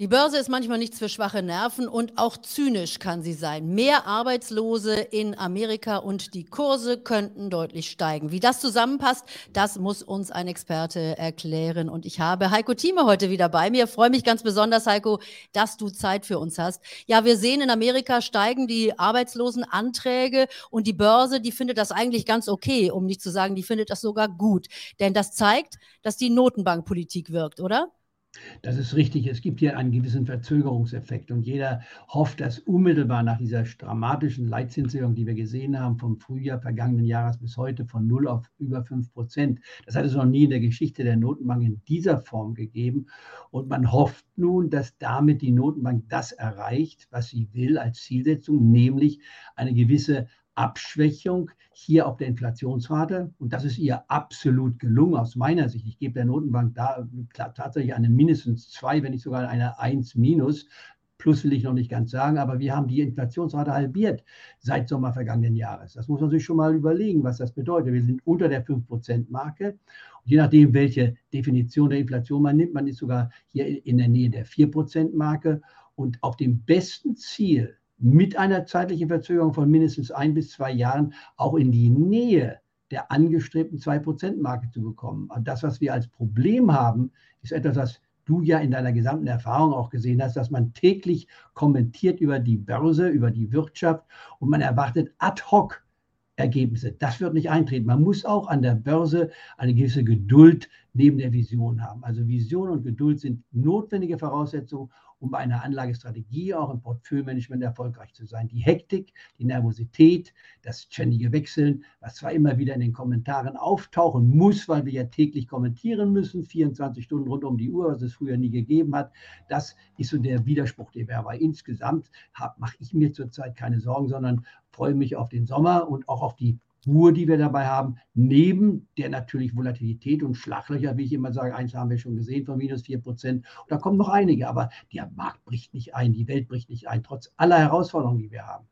Die Börse ist manchmal nichts für schwache Nerven und auch zynisch kann sie sein. Mehr Arbeitslose in Amerika und die Kurse könnten deutlich steigen. Wie das zusammenpasst, das muss uns ein Experte erklären. Und ich habe Heiko Thieme heute wieder bei mir. Freue mich ganz besonders, Heiko, dass du Zeit für uns hast. Ja, wir sehen in Amerika steigen die Arbeitslosenanträge und die Börse, die findet das eigentlich ganz okay, um nicht zu sagen, die findet das sogar gut. Denn das zeigt, dass die Notenbankpolitik wirkt, oder? Das ist richtig. Es gibt hier einen gewissen Verzögerungseffekt und jeder hofft, dass unmittelbar nach dieser dramatischen Leitzinserhöhung, die wir gesehen haben, vom Frühjahr vergangenen Jahres bis heute von 0 auf über 5 Prozent. Das hat es noch nie in der Geschichte der Notenbank in dieser Form gegeben. Und man hofft nun, dass damit die Notenbank das erreicht, was sie will als Zielsetzung, nämlich eine gewisse Abschwächung hier auf der Inflationsrate. Und das ist ihr absolut gelungen aus meiner Sicht. Ich gebe der Notenbank da tatsächlich eine mindestens zwei, wenn nicht sogar eine eins minus. Plus will ich noch nicht ganz sagen, aber wir haben die Inflationsrate halbiert seit Sommer vergangenen Jahres. Das muss man sich schon mal überlegen, was das bedeutet. Wir sind unter der 5%-Marke. Je nachdem, welche Definition der Inflation man nimmt, man ist sogar hier in der Nähe der 4%-Marke. Und auf dem besten Ziel, mit einer zeitlichen Verzögerung von mindestens ein bis zwei Jahren auch in die Nähe der angestrebten 2%-Marke zu bekommen. Und das, was wir als Problem haben, ist etwas, was du ja in deiner gesamten Erfahrung auch gesehen hast, dass man täglich kommentiert über die Börse, über die Wirtschaft und man erwartet ad hoc Ergebnisse. Das wird nicht eintreten. Man muss auch an der Börse eine gewisse Geduld neben der Vision haben. Also Vision und Geduld sind notwendige Voraussetzungen, um bei einer Anlagestrategie auch im Portfoliomanagement erfolgreich zu sein. Die Hektik, die Nervosität, das ständige Wechseln, was zwar immer wieder in den Kommentaren auftauchen muss, weil wir ja täglich kommentieren müssen, 24 Stunden rund um die Uhr, was es früher nie gegeben hat, das ist so der Widerspruch, den wir aber insgesamt mache ich mir zurzeit keine Sorgen, sondern freue mich auf den Sommer und auch auf die Ruhe, die wir dabei haben, neben der natürlich Volatilität und Schlaglöcher, wie ich immer sage, eins haben wir schon gesehen von minus 4 Prozent. Da kommen noch einige, aber der Markt bricht nicht ein, die Welt bricht nicht ein, trotz aller Herausforderungen, die wir haben.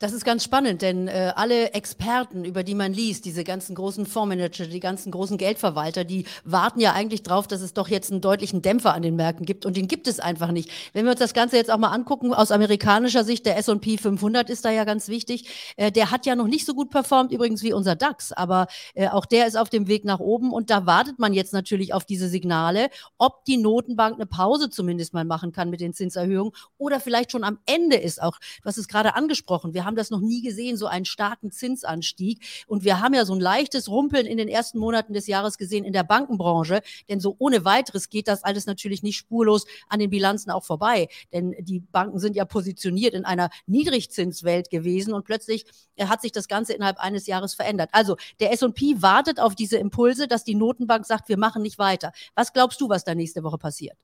Das ist ganz spannend, denn äh, alle Experten, über die man liest, diese ganzen großen Fondsmanager, die ganzen großen Geldverwalter, die warten ja eigentlich drauf, dass es doch jetzt einen deutlichen Dämpfer an den Märkten gibt. Und den gibt es einfach nicht. Wenn wir uns das Ganze jetzt auch mal angucken, aus amerikanischer Sicht, der S&P 500 ist da ja ganz wichtig, äh, der hat ja noch nicht so gut performt übrigens wie unser DAX, aber äh, auch der ist auf dem Weg nach oben. Und da wartet man jetzt natürlich auf diese Signale, ob die Notenbank eine Pause zumindest mal machen kann mit den Zinserhöhungen oder vielleicht schon am Ende ist auch, du hast es gerade angesprochen, wir haben das noch nie gesehen, so einen starken Zinsanstieg. Und wir haben ja so ein leichtes Rumpeln in den ersten Monaten des Jahres gesehen in der Bankenbranche, denn so ohne weiteres geht das alles natürlich nicht spurlos an den Bilanzen auch vorbei. Denn die Banken sind ja positioniert in einer Niedrigzinswelt gewesen und plötzlich äh, hat sich das Ganze innerhalb eines Jahres verändert. Also der S&P wartet auf diese Impulse, dass die Notenbank sagt, wir machen nicht weiter. Was glaubst du, was da nächste Woche passiert?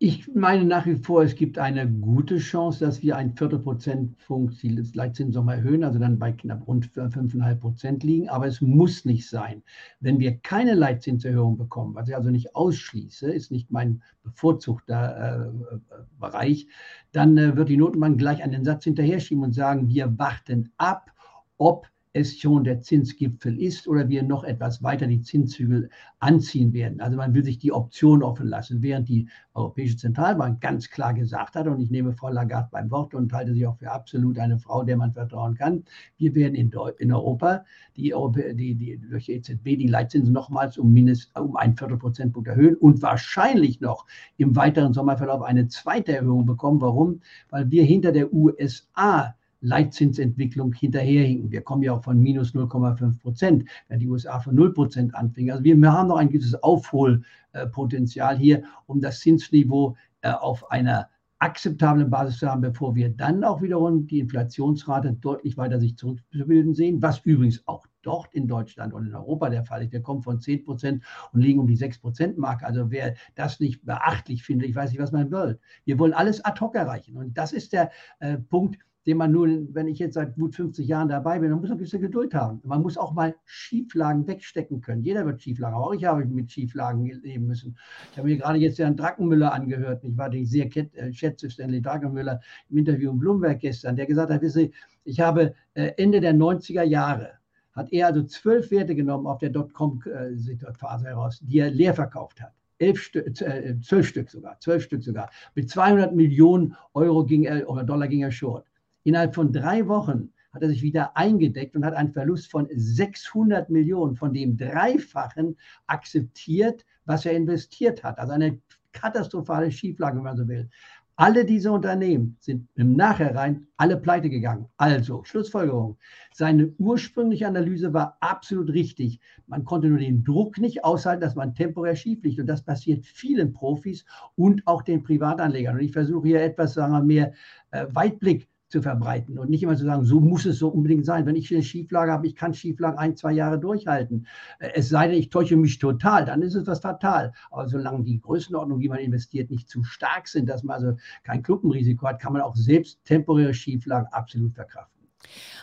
Ich meine nach wie vor, es gibt eine gute Chance, dass wir ein Viertelprozentpunkt die Leitzinsen erhöhen, also dann bei knapp rund 5,5 Prozent liegen. Aber es muss nicht sein. Wenn wir keine Leitzinserhöhung bekommen, was ich also nicht ausschließe, ist nicht mein bevorzugter äh, Bereich, dann äh, wird die Notenbank gleich einen Satz hinterher schieben und sagen, wir warten ab, ob es schon der Zinsgipfel ist oder wir noch etwas weiter die Zinszügel anziehen werden. Also man will sich die Option offen lassen, während die Europäische Zentralbank ganz klar gesagt hat, und ich nehme Frau Lagarde beim Wort und halte sie auch für absolut eine Frau, der man vertrauen kann, wir werden in, in Europa die, die, die, durch EZB die Leitzinsen nochmals um, mindest, um ein Viertelprozentpunkt erhöhen und wahrscheinlich noch im weiteren Sommerverlauf eine zweite Erhöhung bekommen. Warum? Weil wir hinter der USA Leitzinsentwicklung hinterherhinken. Wir kommen ja auch von minus 0,5 Prozent, wenn die USA von 0 Prozent anfingen. Also wir, haben noch ein gewisses Aufholpotenzial hier, um das Zinsniveau äh, auf einer akzeptablen Basis zu haben, bevor wir dann auch wiederum die Inflationsrate deutlich weiter sich zurückbilden sehen, was übrigens auch dort in Deutschland und in Europa der Fall ist. Wir kommen von 10 Prozent und liegen um die 6 Prozent Marke. Also wer das nicht beachtlich findet, ich weiß nicht, was man will. Wir wollen alles ad hoc erreichen. Und das ist der äh, Punkt, den man nun, wenn ich jetzt seit gut 50 Jahren dabei bin, dann muss man ein bisschen Geduld haben. Man muss auch mal Schieflagen wegstecken können. Jeder wird Schieflagen, auch ich habe mit Schieflagen leben müssen. Ich habe mir gerade jetzt Herrn Drackenmüller angehört, ich war den sehr äh, schätze, Stanley Drackenmüller im Interview in Bloomberg gestern, der gesagt hat, wisse, ich habe äh, Ende der 90er Jahre, hat er also zwölf Werte genommen auf der Dotcom-Phase heraus, die er leer verkauft hat. elf Stück, äh, zwölf Stück sogar, zwölf Stück sogar. Mit 200 Millionen Euro ging er, oder Dollar ging er short. Innerhalb von drei Wochen hat er sich wieder eingedeckt und hat einen Verlust von 600 Millionen, von dem Dreifachen akzeptiert, was er investiert hat. Also eine katastrophale Schieflage, wenn man so will. Alle diese Unternehmen sind im Nachhinein alle pleite gegangen. Also, Schlussfolgerung. Seine ursprüngliche Analyse war absolut richtig. Man konnte nur den Druck nicht aushalten, dass man temporär schief liegt. Und das passiert vielen Profis und auch den Privatanlegern. Und ich versuche hier etwas, sagen wir, mehr äh, Weitblick zu verbreiten und nicht immer zu sagen, so muss es so unbedingt sein. Wenn ich eine Schieflage habe, ich kann Schieflagen ein, zwei Jahre durchhalten. Äh, es sei denn, ich täusche mich total, dann ist es was fatal. Aber solange die Größenordnung, wie man investiert, nicht zu stark sind, dass man also kein Klumpenrisiko hat, kann man auch selbst temporäre Schieflagen absolut verkraften.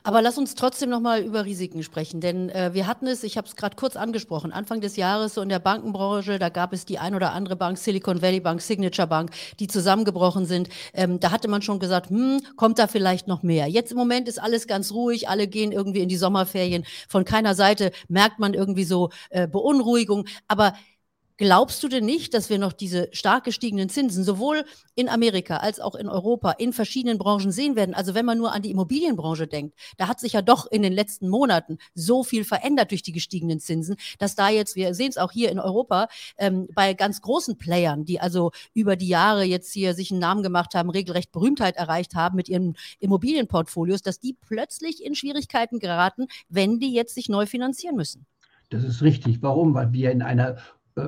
Aber lass uns trotzdem noch mal über Risiken sprechen, denn äh, wir hatten es, ich habe es gerade kurz angesprochen, Anfang des Jahres so in der Bankenbranche, da gab es die ein oder andere Bank, Silicon Valley Bank, Signature Bank, die zusammengebrochen sind. Ähm, da hatte man schon gesagt, hm, kommt da vielleicht noch mehr. Jetzt im Moment ist alles ganz ruhig, alle gehen irgendwie in die Sommerferien. Von keiner Seite merkt man irgendwie so äh, Beunruhigung, aber Glaubst du denn nicht, dass wir noch diese stark gestiegenen Zinsen sowohl in Amerika als auch in Europa in verschiedenen Branchen sehen werden? Also wenn man nur an die Immobilienbranche denkt, da hat sich ja doch in den letzten Monaten so viel verändert durch die gestiegenen Zinsen, dass da jetzt, wir sehen es auch hier in Europa, ähm, bei ganz großen Playern, die also über die Jahre jetzt hier sich einen Namen gemacht haben, regelrecht Berühmtheit erreicht haben mit ihren Immobilienportfolios, dass die plötzlich in Schwierigkeiten geraten, wenn die jetzt sich neu finanzieren müssen. Das ist richtig. Warum? Weil wir in einer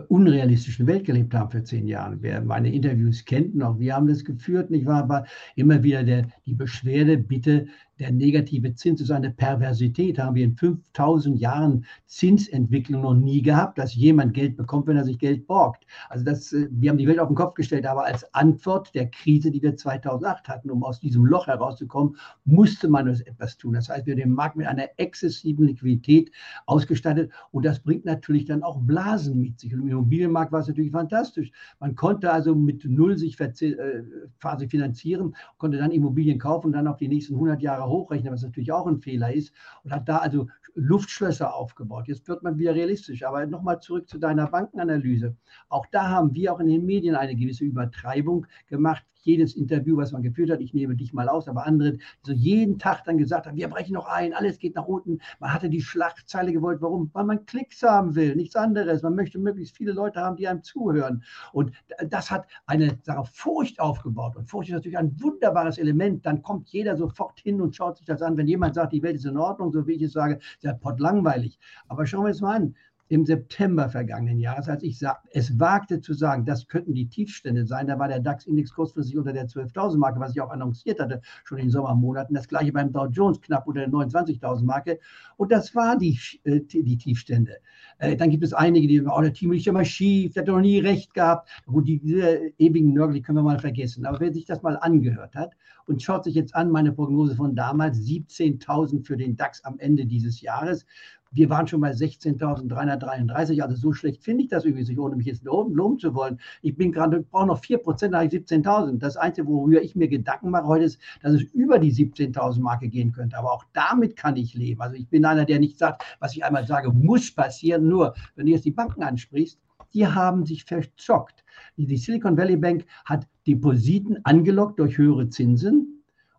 unrealistischen Welt gelebt haben für zehn Jahre. Wer meine Interviews kennt noch, wir haben das geführt, nicht wahr? Aber immer wieder der, die Beschwerde, bitte der negative Zins ist eine Perversität, haben wir in 5000 Jahren Zinsentwicklung noch nie gehabt, dass jemand Geld bekommt, wenn er sich Geld borgt. Also das, äh, wir haben die Welt auf den Kopf gestellt, aber als Antwort der Krise, die wir 2008 hatten, um aus diesem Loch herauszukommen, musste man etwas tun. Das heißt, wir haben den Markt mit einer exzessiven Liquidität ausgestattet und das bringt natürlich dann auch Blasen mit sich. Und im Immobilienmarkt war es natürlich fantastisch. Man konnte also mit Null sich äh, quasi finanzieren, konnte dann Immobilien kaufen und dann auf die nächsten 100 Jahre hochrechnen, was natürlich auch ein Fehler ist, und hat da also Luftschlösser aufgebaut. Jetzt wird man wieder realistisch. Aber nochmal zurück zu deiner Bankenanalyse. Auch da haben wir auch in den Medien eine gewisse Übertreibung gemacht jedes Interview, was man geführt hat, ich nehme dich mal aus, aber andere, so jeden Tag dann gesagt haben, wir brechen noch ein, alles geht nach unten. Man hatte die Schlachtzeile gewollt. Warum? Weil man Klicks haben will, nichts anderes. Man möchte möglichst viele Leute haben, die einem zuhören. Und das hat eine sagen, Furcht aufgebaut. Und Furcht ist natürlich ein wunderbares Element. Dann kommt jeder sofort hin und schaut sich das an. Wenn jemand sagt, die Welt ist in Ordnung, so wie ich es sage, ist ja langweilig. Aber schauen wir es mal an im September vergangenen Jahres, als ich es wagte zu sagen, das könnten die Tiefstände sein, da war der DAX-Index kurzfristig unter der 12.000-Marke, was ich auch annonciert hatte, schon in den Sommermonaten. Das gleiche beim Dow Jones, knapp unter der 29.000-Marke. Und das war die, äh, die Tiefstände. Äh, dann gibt es einige, die sagen, oh, der Team liegt immer schief, der hat doch nie recht gehabt. Gut, diese ewigen Nörgel, die können wir mal vergessen. Aber wer sich das mal angehört hat und schaut sich jetzt an, meine Prognose von damals, 17.000 für den DAX am Ende dieses Jahres, wir waren schon bei 16.333, also so schlecht finde ich das übrigens nicht, ohne mich jetzt loben, loben zu wollen. Ich bin gerade, brauche noch 4 Prozent, da habe ich 17.000. Das Einzige, worüber ich mir Gedanken mache heute, ist, dass es über die 17.000 Marke gehen könnte. Aber auch damit kann ich leben. Also ich bin einer, der nicht sagt, was ich einmal sage, muss passieren. Nur, wenn du jetzt die Banken ansprichst, die haben sich verzockt. Die Silicon Valley Bank hat Depositen angelockt durch höhere Zinsen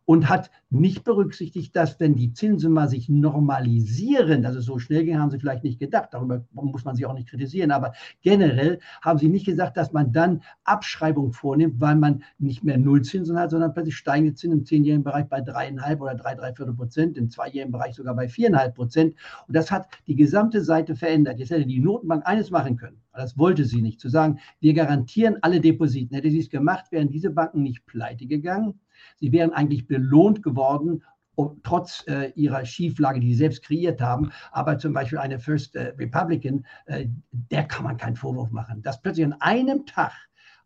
und hat nicht berücksichtigt, dass wenn die Zinsen mal sich normalisieren, es so schnell ging, haben sie vielleicht nicht gedacht. Darüber muss man sich auch nicht kritisieren. Aber generell haben sie nicht gesagt, dass man dann Abschreibung vornimmt, weil man nicht mehr Nullzinsen hat, sondern plötzlich steigende Zinsen im zehnjährigen Bereich bei dreieinhalb oder drei, drei Viertel Prozent, im zweijährigen Bereich sogar bei viereinhalb Prozent. Und das hat die gesamte Seite verändert. Jetzt hätte die Notenbank eines machen können. Das wollte sie nicht. Zu sagen, wir garantieren alle Depositen. Hätte sie es gemacht, wären diese Banken nicht pleite gegangen Sie wären eigentlich belohnt geworden, um, trotz äh, ihrer Schieflage, die sie selbst kreiert haben. Aber zum Beispiel eine First äh, Republican, äh, der kann man keinen Vorwurf machen. Dass plötzlich an einem Tag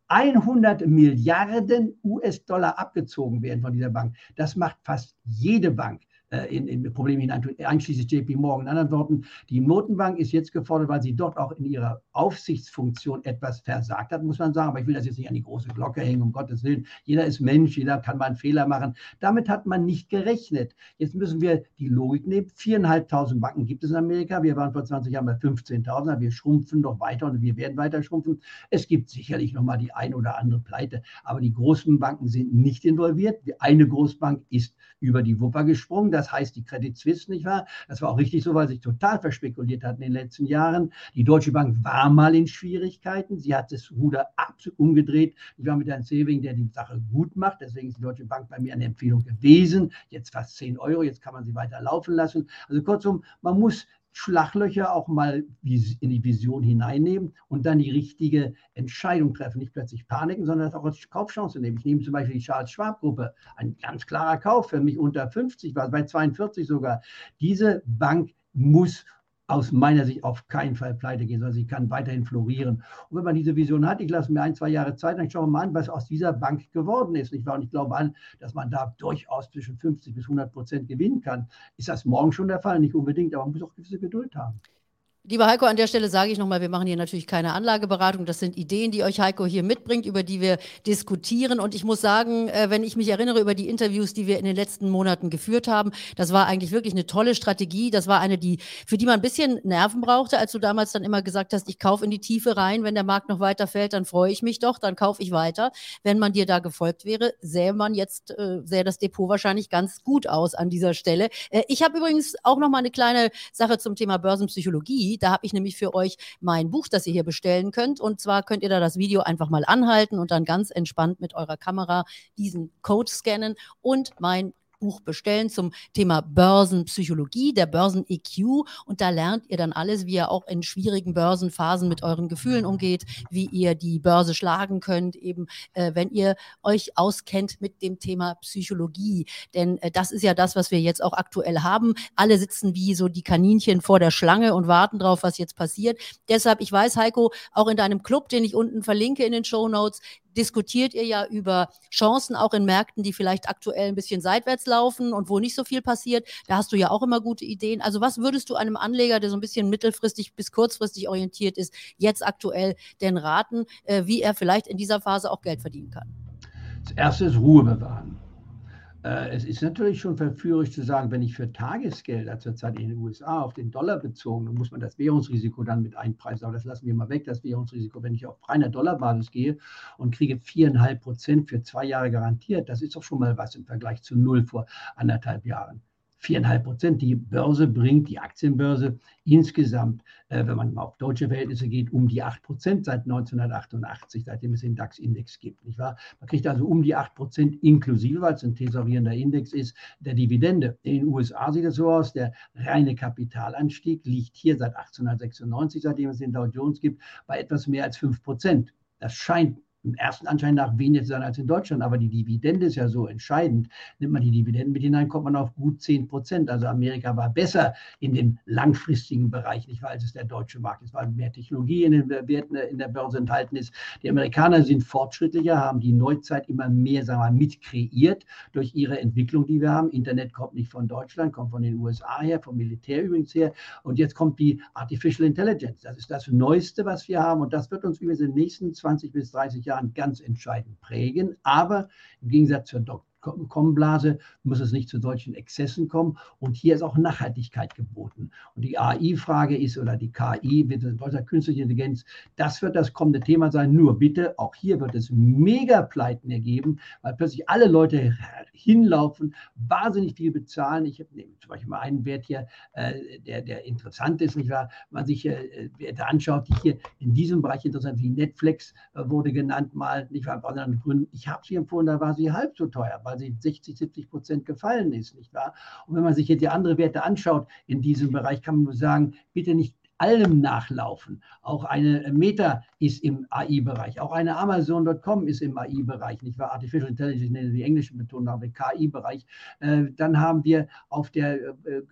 100 Milliarden US-Dollar abgezogen werden von dieser Bank, das macht fast jede Bank in, in Probleme hinein, einschließlich JP Morgan. In anderen Worten, die Notenbank ist jetzt gefordert, weil sie dort auch in ihrer Aufsichtsfunktion etwas versagt hat, muss man sagen. Aber ich will das jetzt nicht an die große Glocke hängen, um Gottes Willen. Jeder ist Mensch, jeder kann mal einen Fehler machen. Damit hat man nicht gerechnet. Jetzt müssen wir die Logik nehmen. Viereinhalbtausend Banken gibt es in Amerika. Wir waren vor 20 Jahren bei 15.000. Wir schrumpfen noch weiter und wir werden weiter schrumpfen. Es gibt sicherlich noch mal die eine oder andere Pleite, aber die großen Banken sind nicht involviert. Eine Großbank ist über die Wupper gesprungen. Das heißt, die Credit Suisse, nicht wahr? Das war auch richtig so, weil sich total verspekuliert hat in den letzten Jahren. Die Deutsche Bank war mal in Schwierigkeiten. Sie hat das Ruder absolut umgedreht. Ich war mit Herrn Seving, der die Sache gut macht. Deswegen ist die Deutsche Bank bei mir eine Empfehlung gewesen. Jetzt fast 10 Euro. Jetzt kann man sie weiter laufen lassen. Also kurzum, man muss Schlaglöcher auch mal in die Vision hineinnehmen und dann die richtige Entscheidung treffen. Nicht plötzlich paniken, sondern das auch als Kaufchance nehmen. Ich nehme zum Beispiel die Charles Schwab Gruppe. Ein ganz klarer Kauf für mich unter 50, war bei 42 sogar. Diese Bank muss aus meiner Sicht auf keinen Fall pleite gehen, sondern sie kann weiterhin florieren. Und wenn man diese Vision hat, ich lasse mir ein, zwei Jahre Zeit, dann schauen wir mal an, was aus dieser Bank geworden ist. Nicht wahr? Und ich glaube an, dass man da durchaus zwischen 50 bis 100 Prozent gewinnen kann. Ist das morgen schon der Fall? Nicht unbedingt, aber man muss auch gewisse Geduld haben. Lieber Heiko, an der Stelle sage ich nochmal, wir machen hier natürlich keine Anlageberatung. Das sind Ideen, die euch Heiko hier mitbringt, über die wir diskutieren. Und ich muss sagen, äh, wenn ich mich erinnere über die Interviews, die wir in den letzten Monaten geführt haben, das war eigentlich wirklich eine tolle Strategie. Das war eine, die, für die man ein bisschen Nerven brauchte, als du damals dann immer gesagt hast, ich kaufe in die Tiefe rein. Wenn der Markt noch weiter fällt, dann freue ich mich doch, dann kaufe ich weiter. Wenn man dir da gefolgt wäre, sähe man jetzt, äh, sähe das Depot wahrscheinlich ganz gut aus an dieser Stelle. Äh, ich habe übrigens auch noch mal eine kleine Sache zum Thema Börsenpsychologie. Da habe ich nämlich für euch mein Buch, das ihr hier bestellen könnt. Und zwar könnt ihr da das Video einfach mal anhalten und dann ganz entspannt mit eurer Kamera diesen Code scannen und mein Buch bestellen zum Thema Börsenpsychologie, der Börsen-EQ. Und da lernt ihr dann alles, wie ihr auch in schwierigen Börsenphasen mit euren Gefühlen umgeht, wie ihr die Börse schlagen könnt, eben äh, wenn ihr euch auskennt mit dem Thema Psychologie. Denn äh, das ist ja das, was wir jetzt auch aktuell haben. Alle sitzen wie so die Kaninchen vor der Schlange und warten drauf, was jetzt passiert. Deshalb, ich weiß, Heiko, auch in deinem Club, den ich unten verlinke in den Show Notes, diskutiert ihr ja über Chancen auch in Märkten, die vielleicht aktuell ein bisschen seitwärts laufen und wo nicht so viel passiert. Da hast du ja auch immer gute Ideen. Also was würdest du einem Anleger, der so ein bisschen mittelfristig bis kurzfristig orientiert ist, jetzt aktuell denn raten, äh, wie er vielleicht in dieser Phase auch Geld verdienen kann? Das erste ist Ruhe bewahren. Äh, es ist natürlich schon verführerisch zu sagen, wenn ich für Tagesgelder zurzeit in den USA auf den Dollar bezogen, dann muss man das Währungsrisiko dann mit einpreisen. Aber das lassen wir mal weg, das Währungsrisiko. Wenn ich auf reiner Dollarbasis gehe und kriege viereinhalb Prozent für zwei Jahre garantiert, das ist doch schon mal was im Vergleich zu null vor anderthalb Jahren viereinhalb Prozent. Die Börse bringt, die Aktienbörse insgesamt, äh, wenn man mal auf deutsche Verhältnisse geht, um die acht Prozent seit 1988, seitdem es den DAX-Index gibt. Nicht wahr? Man kriegt also um die acht Prozent inklusive, weil es ein tesorierender Index ist, der Dividende. In den USA sieht es so aus, der reine Kapitalanstieg liegt hier seit 1896, seitdem es den Dow Jones gibt, bei etwas mehr als fünf Prozent. Das scheint im ersten Anschein nach weniger sein als in Deutschland, aber die Dividende ist ja so entscheidend. Nimmt man die Dividenden mit hinein, kommt man auf gut 10 Prozent. Also Amerika war besser in dem langfristigen Bereich, nicht wahr, als es der deutsche Markt ist, weil mehr Technologie in den Werten in der Börse enthalten ist. Die Amerikaner sind fortschrittlicher, haben die Neuzeit immer mehr, sagen wir mal, mitkreiert durch ihre Entwicklung, die wir haben. Internet kommt nicht von Deutschland, kommt von den USA her, vom Militär übrigens her. Und jetzt kommt die Artificial Intelligence. Das ist das Neueste, was wir haben. Und das wird uns über die nächsten 20 bis 30 Jahre Jahren ganz entscheidend prägen. Aber im Gegensatz zur Dok Kommenblase muss es nicht zu solchen Exzessen kommen. Und hier ist auch Nachhaltigkeit geboten. Und die AI-Frage ist, oder die KI, deutscher künstliche Intelligenz, das wird das kommende Thema sein. Nur bitte, auch hier wird es Mega-Pleiten ergeben, weil plötzlich alle Leute hinlaufen, wahnsinnig viel bezahlen. Ich habe zum Beispiel mal einen Wert hier, äh, der, der interessant ist, nicht wahr? Man sich äh, Werte anschaut, die hier in diesem Bereich interessant sind, wie Netflix äh, wurde genannt, mal, nicht wahr, aus anderen Gründen. Ich habe sie empfohlen, da war sie halb so teuer, sie 60, 70 Prozent gefallen ist, nicht wahr? Und wenn man sich jetzt die anderen Werte anschaut in diesem Bereich, kann man nur sagen, bitte nicht allem nachlaufen. Auch eine Meta ist im AI-Bereich, auch eine Amazon.com ist im AI-Bereich, nicht wahr? Artificial Intelligence, nenne die englischen Betonung, KI-Bereich. Äh, dann haben wir auf der äh, äh,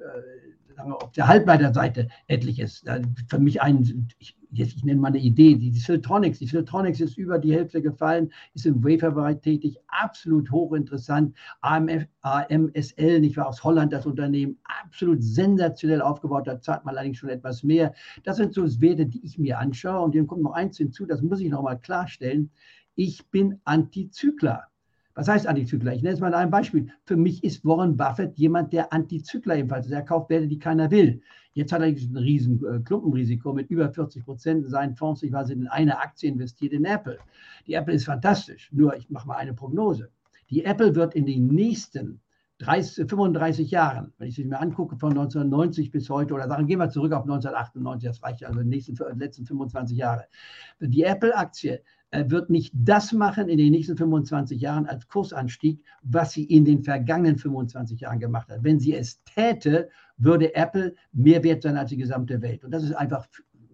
auf der Halbleiterseite etliches. Für mich ein, ich, jetzt, ich nenne mal eine Idee, die, die Siltronics. Die Siltronics ist über die Hälfte gefallen, ist im Waferbereich tätig, absolut hochinteressant. AMF, AMSL, nicht wahr, aus Holland das Unternehmen, absolut sensationell aufgebaut, da zahlt man allerdings schon etwas mehr. Das sind so Werte, die ich mir anschaue und dem kommt noch eins hinzu, das muss ich nochmal klarstellen. Ich bin Antizykler. Was heißt Antizykler? Ich nenne es mal ein Beispiel. Für mich ist Warren Buffett jemand, der Antizykler ebenfalls ist. Er kauft Werte, die keiner will. Jetzt hat er ein riesen äh, Klumpenrisiko mit über 40 Prozent in seinen Fonds. Ich war in eine Aktie investiert in Apple. Die Apple ist fantastisch. Nur, ich mache mal eine Prognose. Die Apple wird in den nächsten 30, 35 Jahren, wenn ich sie mir angucke, von 1990 bis heute, oder sagen, gehen wir zurück auf 1998, das reicht also die nächsten, letzten 25 Jahre. Die Apple-Aktie wird nicht das machen in den nächsten 25 Jahren als Kursanstieg, was sie in den vergangenen 25 Jahren gemacht hat. Wenn sie es täte, würde Apple mehr wert sein als die gesamte Welt. Und das ist einfach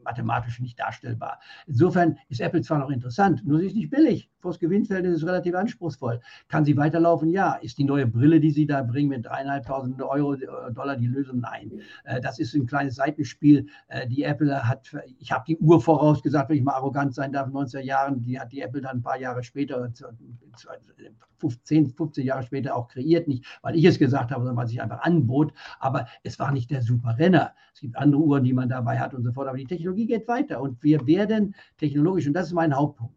mathematisch nicht darstellbar. Insofern ist Apple zwar noch interessant, nur sie ist nicht billig. Vors Gewinnverhältnis ist relativ anspruchsvoll. Kann sie weiterlaufen? Ja. Ist die neue Brille, die sie da bringen mit dreieinhalbtausend Euro, äh, Dollar die Lösung? Nein. Äh, das ist ein kleines Seitenspiel. Äh, die Apple hat, ich habe die Uhr vorausgesagt, wenn ich mal arrogant sein darf, 19 Jahren, die hat die Apple dann ein paar Jahre später, 15, 15 Jahre später auch kreiert. Nicht, weil ich es gesagt habe, sondern weil sich einfach anbot. Aber es war nicht der Superrenner. Es gibt andere Uhren, die man dabei hat und so fort. Aber die Technologie geht weiter und wir werden technologisch, und das ist mein Hauptpunkt,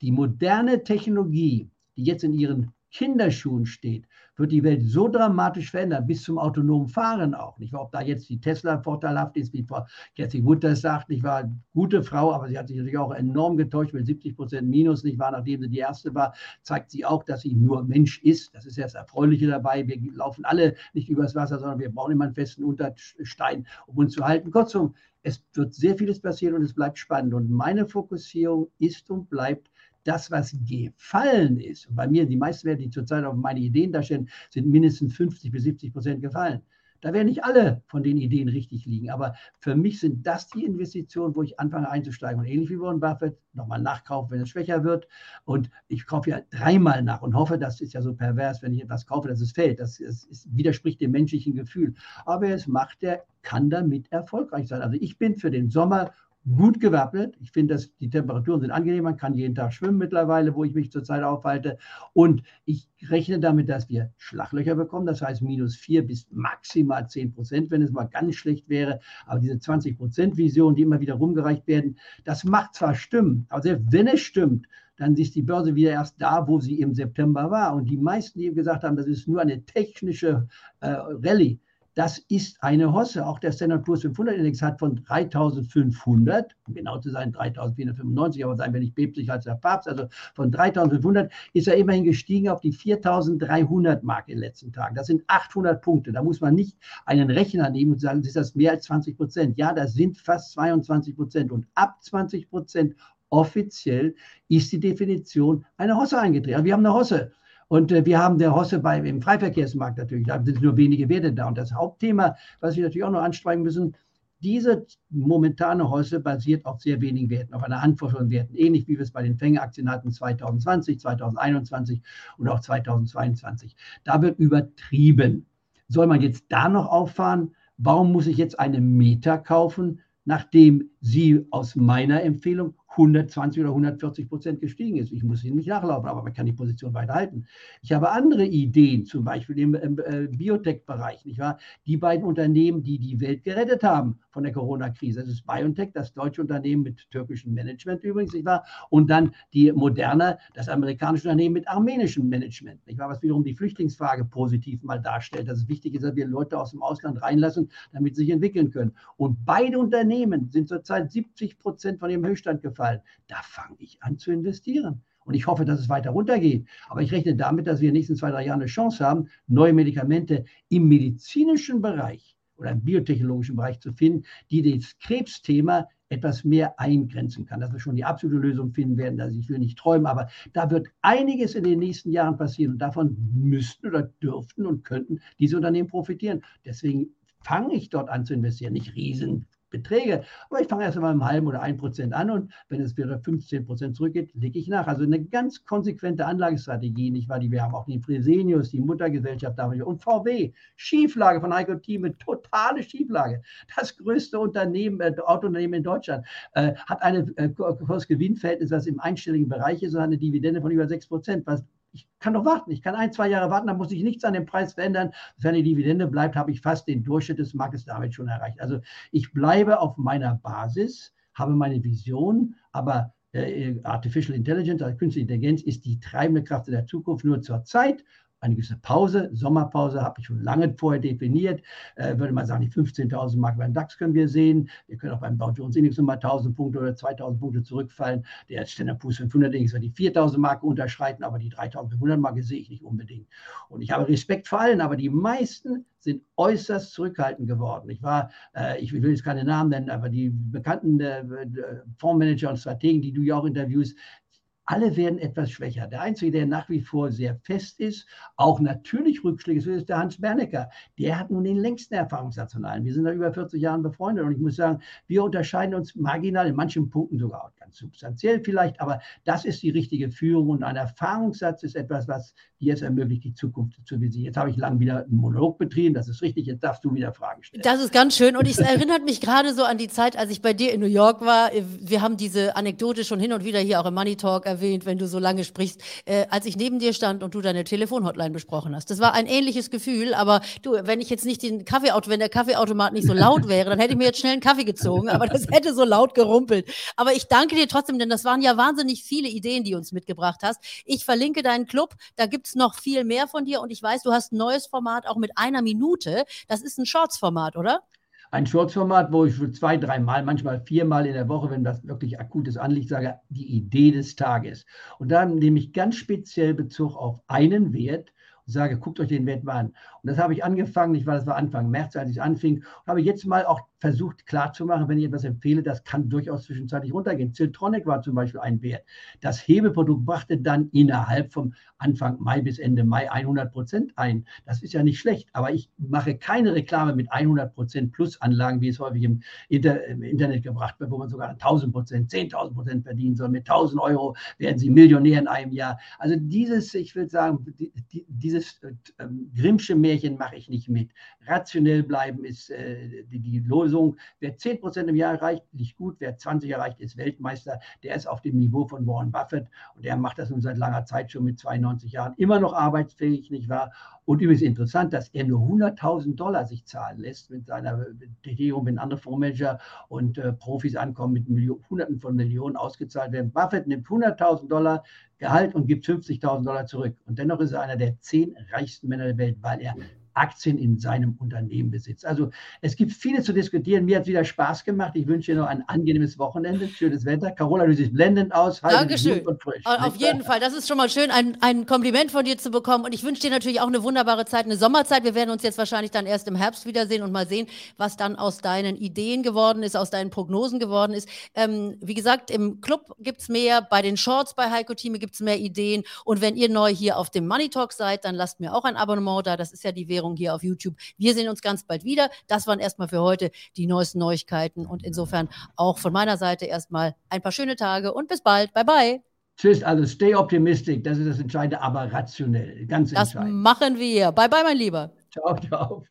die moderne Technologie, die jetzt in ihren Kinderschuhen steht, wird die Welt so dramatisch verändern, bis zum autonomen Fahren auch. Nicht wahr? Ob da jetzt die Tesla vorteilhaft ist, wie Frau Kathy Wood sagt, nicht wahr? Gute Frau, aber sie hat sich natürlich auch enorm getäuscht mit 70 Prozent Minus, nicht wahr? Nachdem sie die erste war, zeigt sie auch, dass sie nur Mensch ist. Das ist ja das Erfreuliche dabei. Wir laufen alle nicht übers Wasser, sondern wir brauchen immer einen festen Unterstein, um uns zu halten. Kurzum, es wird sehr vieles passieren und es bleibt spannend. Und meine Fokussierung ist und bleibt das, was gefallen ist, und bei mir, die meisten Werte, die zurzeit auf meine Ideen darstellen, sind mindestens 50 bis 70 Prozent gefallen. Da werden nicht alle von den Ideen richtig liegen, aber für mich sind das die Investitionen, wo ich anfange einzusteigen. Und ähnlich wie Warren Buffett, nochmal nachkaufen, wenn es schwächer wird. Und ich kaufe ja dreimal nach und hoffe, das ist ja so pervers, wenn ich etwas kaufe, dass es fällt. Das, das widerspricht dem menschlichen Gefühl. Aber es macht, der kann damit erfolgreich sein. Also ich bin für den Sommer gut gewappnet. Ich finde, dass die Temperaturen sind angenehm. Man kann jeden Tag schwimmen mittlerweile, wo ich mich zurzeit aufhalte. Und ich rechne damit, dass wir Schlaglöcher bekommen. Das heißt, minus vier bis maximal zehn Prozent, wenn es mal ganz schlecht wäre. Aber diese 20 Prozent Vision, die immer wieder rumgereicht werden, das macht zwar Stimmen, aber selbst wenn es stimmt, dann ist die Börse wieder erst da, wo sie im September war. Und die meisten, die gesagt haben, das ist nur eine technische äh, Rallye, das ist eine Hosse. Auch der Standard Poor's 500 Index hat von 3500, um genau zu sein 3495, aber seien wir nicht päpstlich als der Papst, also von 3500 ist er immerhin gestiegen auf die 4300 Mark in den letzten Tagen. Das sind 800 Punkte. Da muss man nicht einen Rechner nehmen und sagen, ist das mehr als 20 Prozent. Ja, das sind fast 22 Prozent. Und ab 20 Prozent offiziell ist die Definition eine Hosse eingetreten. Wir haben eine Hosse. Und äh, wir haben der Hosse bei, im Freiverkehrsmarkt natürlich, da sind nur wenige Werte da. Und das Hauptthema, was wir natürlich auch noch anstrengen müssen, diese momentane Hosse basiert auf sehr wenigen Werten, auf einer Handvoll von Werten, ähnlich wie wir es bei den Fängeaktien hatten 2020, 2021 und auch 2022. Da wird übertrieben. Soll man jetzt da noch auffahren? Warum muss ich jetzt eine Meta kaufen, nachdem sie aus meiner Empfehlung 120 oder 140 Prozent gestiegen ist. Ich muss ihn nicht nachlaufen, aber man kann die Position weiterhalten. Ich habe andere Ideen, zum Beispiel im, im äh, Biotech-Bereich? Die beiden Unternehmen, die die Welt gerettet haben von der Corona-Krise. Das ist BioNTech, das deutsche Unternehmen mit türkischem Management übrigens, nicht wahr? Und dann die Moderna, das amerikanische Unternehmen mit armenischem Management, nicht wahr? Was wiederum die Flüchtlingsfrage positiv mal darstellt, dass es wichtig ist, dass wir Leute aus dem Ausland reinlassen, damit sie sich entwickeln können. Und beide Unternehmen sind zurzeit 70 Prozent von ihrem Höchststand gefallen gefallen. Da fange ich an zu investieren. Und ich hoffe, dass es weiter runtergeht. Aber ich rechne damit, dass wir in den nächsten zwei, drei Jahren eine Chance haben, neue Medikamente im medizinischen Bereich oder im biotechnologischen Bereich zu finden, die das Krebsthema etwas mehr eingrenzen kann, dass wir schon die absolute Lösung finden werden. Also ich will nicht träumen, aber da wird einiges in den nächsten Jahren passieren und davon müssten oder dürften und könnten diese Unternehmen profitieren. Deswegen fange ich dort an zu investieren, nicht riesen Beträge. Aber ich fange erst einmal im halben oder ein Prozent an und wenn es wieder 15 Prozent zurückgeht, lege ich nach. Also eine ganz konsequente Anlagestrategie, nicht wahr? Die wir haben auch die Fresenius, die Muttergesellschaft und VW, Schieflage von Heiko Thieme, totale Schieflage. Das größte Unternehmen, äh, Autounternehmen in Deutschland, äh, hat eine äh, Kursgewinnverhältnis, das im einstelligen Bereich ist und eine Dividende von über 6 Prozent, was ich kann doch warten. Ich kann ein, zwei Jahre warten, dann muss ich nichts an dem Preis verändern. Wenn die Dividende bleibt, habe ich fast den Durchschnitt des Marktes damit schon erreicht. Also ich bleibe auf meiner Basis, habe meine Vision, aber äh, Artificial Intelligence, also Künstliche Intelligenz, ist die treibende Kraft der Zukunft nur zur Zeit eine gewisse Pause, Sommerpause habe ich schon lange vorher definiert. Äh, würde man sagen, die 15.000 Mark beim DAX können wir sehen. Wir können auch beim Dow Jones Index nochmal 1.000 Punkte oder 2.000 Punkte zurückfallen. Der Standard Poor's 500 Index wird die 4.000 Marke unterschreiten, aber die 3.500 Marke sehe ich nicht unbedingt. Und ich habe Respekt vor allen, aber die meisten sind äußerst zurückhaltend geworden. Ich war, äh, ich will jetzt keine Namen nennen, aber die bekannten äh, Fondsmanager und Strategen, die du ja auch interviewst, alle werden etwas schwächer. Der Einzige, der nach wie vor sehr fest ist, auch natürlich Rückschläge ist, ist der Hans Bernecker. Der hat nun den längsten Erfahrungssatz von allen. Wir sind da über 40 Jahre befreundet und ich muss sagen, wir unterscheiden uns marginal, in manchen Punkten sogar auch ganz substanziell vielleicht, aber das ist die richtige Führung und ein Erfahrungssatz ist etwas, was dir es ermöglicht, die Zukunft zu visieren. Jetzt habe ich lang wieder einen Monolog betrieben, das ist richtig, jetzt darfst du wieder Fragen stellen. Das ist ganz schön und es erinnert mich gerade so an die Zeit, als ich bei dir in New York war. Wir haben diese Anekdote schon hin und wieder hier auch im Money Talk erwähnt, wenn du so lange sprichst, äh, als ich neben dir stand und du deine Telefonhotline besprochen hast. Das war ein ähnliches Gefühl, aber du, wenn ich jetzt nicht den Kaffeeauto, wenn der Kaffeeautomat nicht so laut wäre, dann hätte ich mir jetzt schnell einen Kaffee gezogen, aber das hätte so laut gerumpelt. Aber ich danke dir trotzdem, denn das waren ja wahnsinnig viele Ideen, die du uns mitgebracht hast. Ich verlinke deinen Club, da gibt es noch viel mehr von dir und ich weiß, du hast ein neues Format auch mit einer Minute. Das ist ein Shorts-Format, oder? Ein Shorts-Format, wo ich für zwei, dreimal, manchmal viermal in der Woche, wenn das wirklich akutes anliegt, sage, die Idee des Tages. Und da nehme ich ganz speziell Bezug auf einen Wert und sage, guckt euch den Wert mal an. Und das habe ich angefangen, ich war, das war Anfang März, als ich anfing, habe jetzt mal auch versucht klarzumachen, wenn ich etwas empfehle, das kann durchaus zwischenzeitlich runtergehen. Ziltronic war zum Beispiel ein Wert. Das Hebeprodukt brachte dann innerhalb vom Anfang Mai bis Ende Mai 100 Prozent ein. Das ist ja nicht schlecht, aber ich mache keine Reklame mit 100 Prozent Plusanlagen, wie es häufig im, Inter im, Internet gebracht wird, wo man sogar 1000 Prozent, 10.000 Prozent verdienen soll. Mit 1000 Euro werden Sie Millionär in einem Jahr. Also dieses, ich will sagen, die, die, dieses äh, Grimmsche Märchen mache ich nicht mit. Rationell bleiben ist äh, die, die Losung Lösung. Wer 10 Prozent im Jahr erreicht, liegt gut. Wer 20 erreicht, ist Weltmeister. Der ist auf dem Niveau von Warren Buffett und der macht das nun seit langer Zeit schon mit 92 Jahren. Immer noch arbeitsfähig, nicht wahr? Und übrigens interessant, dass er nur 100.000 Dollar sich zahlen lässt mit seiner Betätigung, wenn andere Fondsmanager und äh, Profis ankommen, mit Millionen, Hunderten von Millionen ausgezahlt werden. Buffett nimmt 100.000 Dollar Gehalt und gibt 50.000 Dollar zurück. Und dennoch ist er einer der zehn reichsten Männer der Welt, weil er Aktien in seinem Unternehmen besitzt. Also es gibt viele zu diskutieren. Mir hat es wieder Spaß gemacht. Ich wünsche dir noch ein angenehmes Wochenende, schönes Wetter. Carola, du siehst blendend aus. Dankeschön. Frisch, Auf jeden Fall. Das ist schon mal schön, ein, ein Kompliment von dir zu bekommen. Und ich wünsche dir natürlich auch eine wunderbare Zeit, eine Sommerzeit. Wir werden uns jetzt wahrscheinlich dann erst im Herbst wiedersehen und mal sehen, was dann aus deinen Ideen geworden ist, aus deinen Prognosen geworden ist. Ähm, wie gesagt, im Club gibt es mehr. Bei den Shorts bei Heiko Thieme gibt es mehr Ideen. Und wenn ihr neu hier auf dem Money Talk seid, dann lasst mir auch ein Abonnement da. Das ist ja die Währung Ernährung hier auf YouTube. Wir sehen uns ganz bald wieder. Das waren erstmal für heute die neuesten Neuigkeiten und insofern auch von meiner Seite erstmal ein paar schöne Tage und bis bald. Bye bye. Tschüss, also stay optimistic, das ist das Entscheidende, aber rationell, ganz das entscheidend. Das machen wir. Bye bye, mein Lieber. Ciao, ciao.